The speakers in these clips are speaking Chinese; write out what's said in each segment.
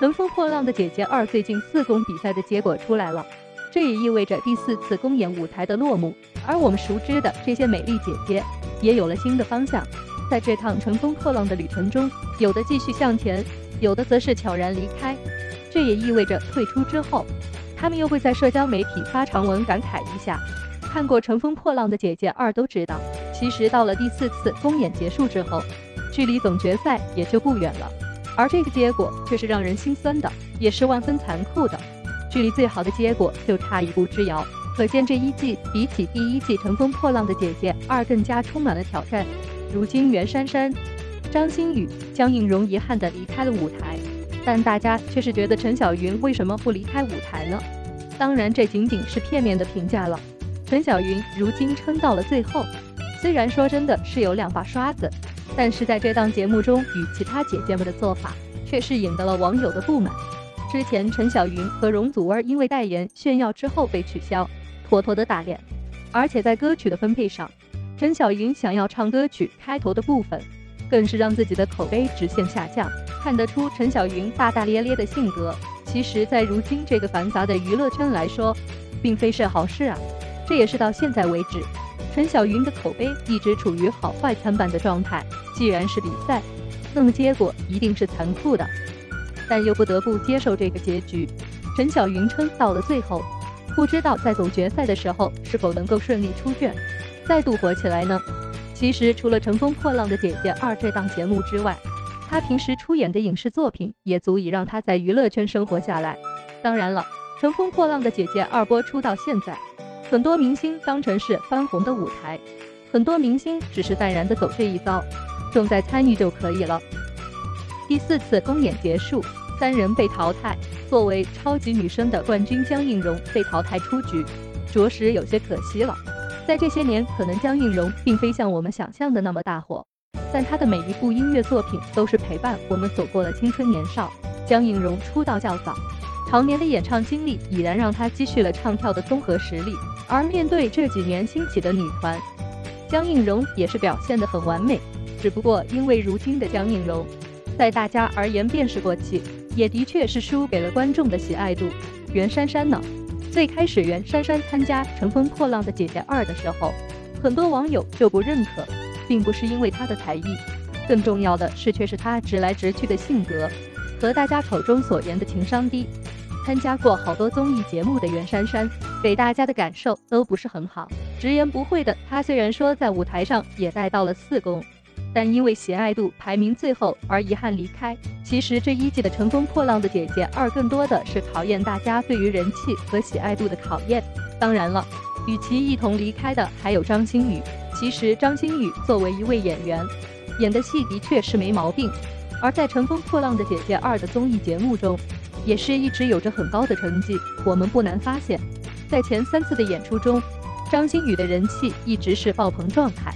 乘风破浪的姐姐二最近四公比赛的结果出来了，这也意味着第四次公演舞台的落幕。而我们熟知的这些美丽姐姐也有了新的方向，在这趟乘风破浪的旅程中，有的继续向前，有的则是悄然离开。这也意味着退出之后，他们又会在社交媒体发长文感慨一下。看过《乘风破浪的姐姐二》都知道，其实到了第四次公演结束之后，距离总决赛也就不远了。而这个结果却是让人心酸的，也是万分残酷的，距离最好的结果就差一步之遥。可见这一季比起第一季《乘风破浪的姐姐二》更加充满了挑战。如今袁姗姗、张馨予、江映蓉遗憾地离开了舞台，但大家却是觉得陈小云为什么不离开舞台呢？当然，这仅仅是片面的评价了。陈小云如今撑到了最后，虽然说真的是有两把刷子。但是在这档节目中，与其他姐姐们的做法却是引得了网友的不满。之前陈小云和容祖儿因为代言炫耀之后被取消，妥妥的打脸。而且在歌曲的分配上，陈小云想要唱歌曲开头的部分，更是让自己的口碑直线下降。看得出陈小云大大咧咧的性格，其实，在如今这个繁杂的娱乐圈来说，并非是好事啊。这也是到现在为止。陈小云的口碑一直处于好坏参半的状态。既然是比赛，那么结果一定是残酷的，但又不得不接受这个结局。陈小云撑到了最后，不知道在总决赛的时候是否能够顺利出卷，再度火起来呢？其实除了《乘风破浪的姐姐二》这档节目之外，她平时出演的影视作品也足以让她在娱乐圈生活下来。当然了，《乘风破浪的姐姐二》播出到现在。很多明星当成是翻红的舞台，很多明星只是淡然的走这一遭，重在参与就可以了。第四次公演结束，三人被淘汰，作为超级女声的冠军江映蓉被淘汰出局，着实有些可惜了。在这些年，可能江映蓉并非像我们想象的那么大火，但她的每一部音乐作品都是陪伴我们走过了青春年少。江映蓉出道较早。常年的演唱经历已然让她积蓄了唱跳的综合实力，而面对这几年兴起的女团，江映蓉也是表现得很完美。只不过因为如今的江映蓉，在大家而言便是过气，也的确是输给了观众的喜爱度。袁姗姗呢？最开始袁姗姗参加《乘风破浪的姐姐二》的时候，很多网友就不认可，并不是因为她的才艺，更重要的是却是她直来直去的性格和大家口中所言的情商低。参加过好多综艺节目的袁姗姗，给大家的感受都不是很好，直言不讳的她虽然说在舞台上也带到了四公，但因为喜爱度排名最后而遗憾离开。其实这一季的《乘风破浪的姐姐二》更多的是考验大家对于人气和喜爱度的考验。当然了，与其一同离开的还有张馨予。其实张馨予作为一位演员，演的戏的确是没毛病，而在《乘风破浪的姐姐二》的综艺节目中。也是一直有着很高的成绩。我们不难发现，在前三次的演出中，张馨予的人气一直是爆棚状态。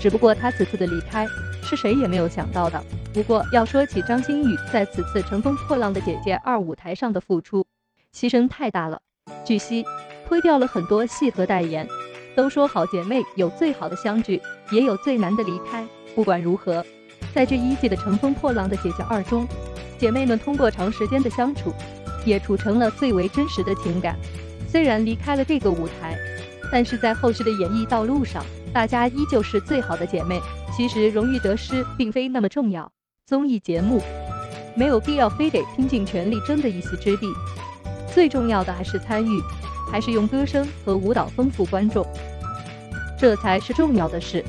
只不过她此次的离开，是谁也没有想到的。不过要说起张馨予在此次《乘风破浪的姐姐二》舞台上的付出，牺牲太大了。据悉，推掉了很多戏和代言。都说好姐妹有最好的相聚，也有最难的离开。不管如何，在这一季的《乘风破浪的姐姐二》中。姐妹们通过长时间的相处，也处成了最为真实的情感。虽然离开了这个舞台，但是在后续的演艺道路上，大家依旧是最好的姐妹。其实荣誉得失并非那么重要，综艺节目没有必要非得拼尽全力争得一席之地。最重要的还是参与，还是用歌声和舞蹈丰富观众，这才是重要的事。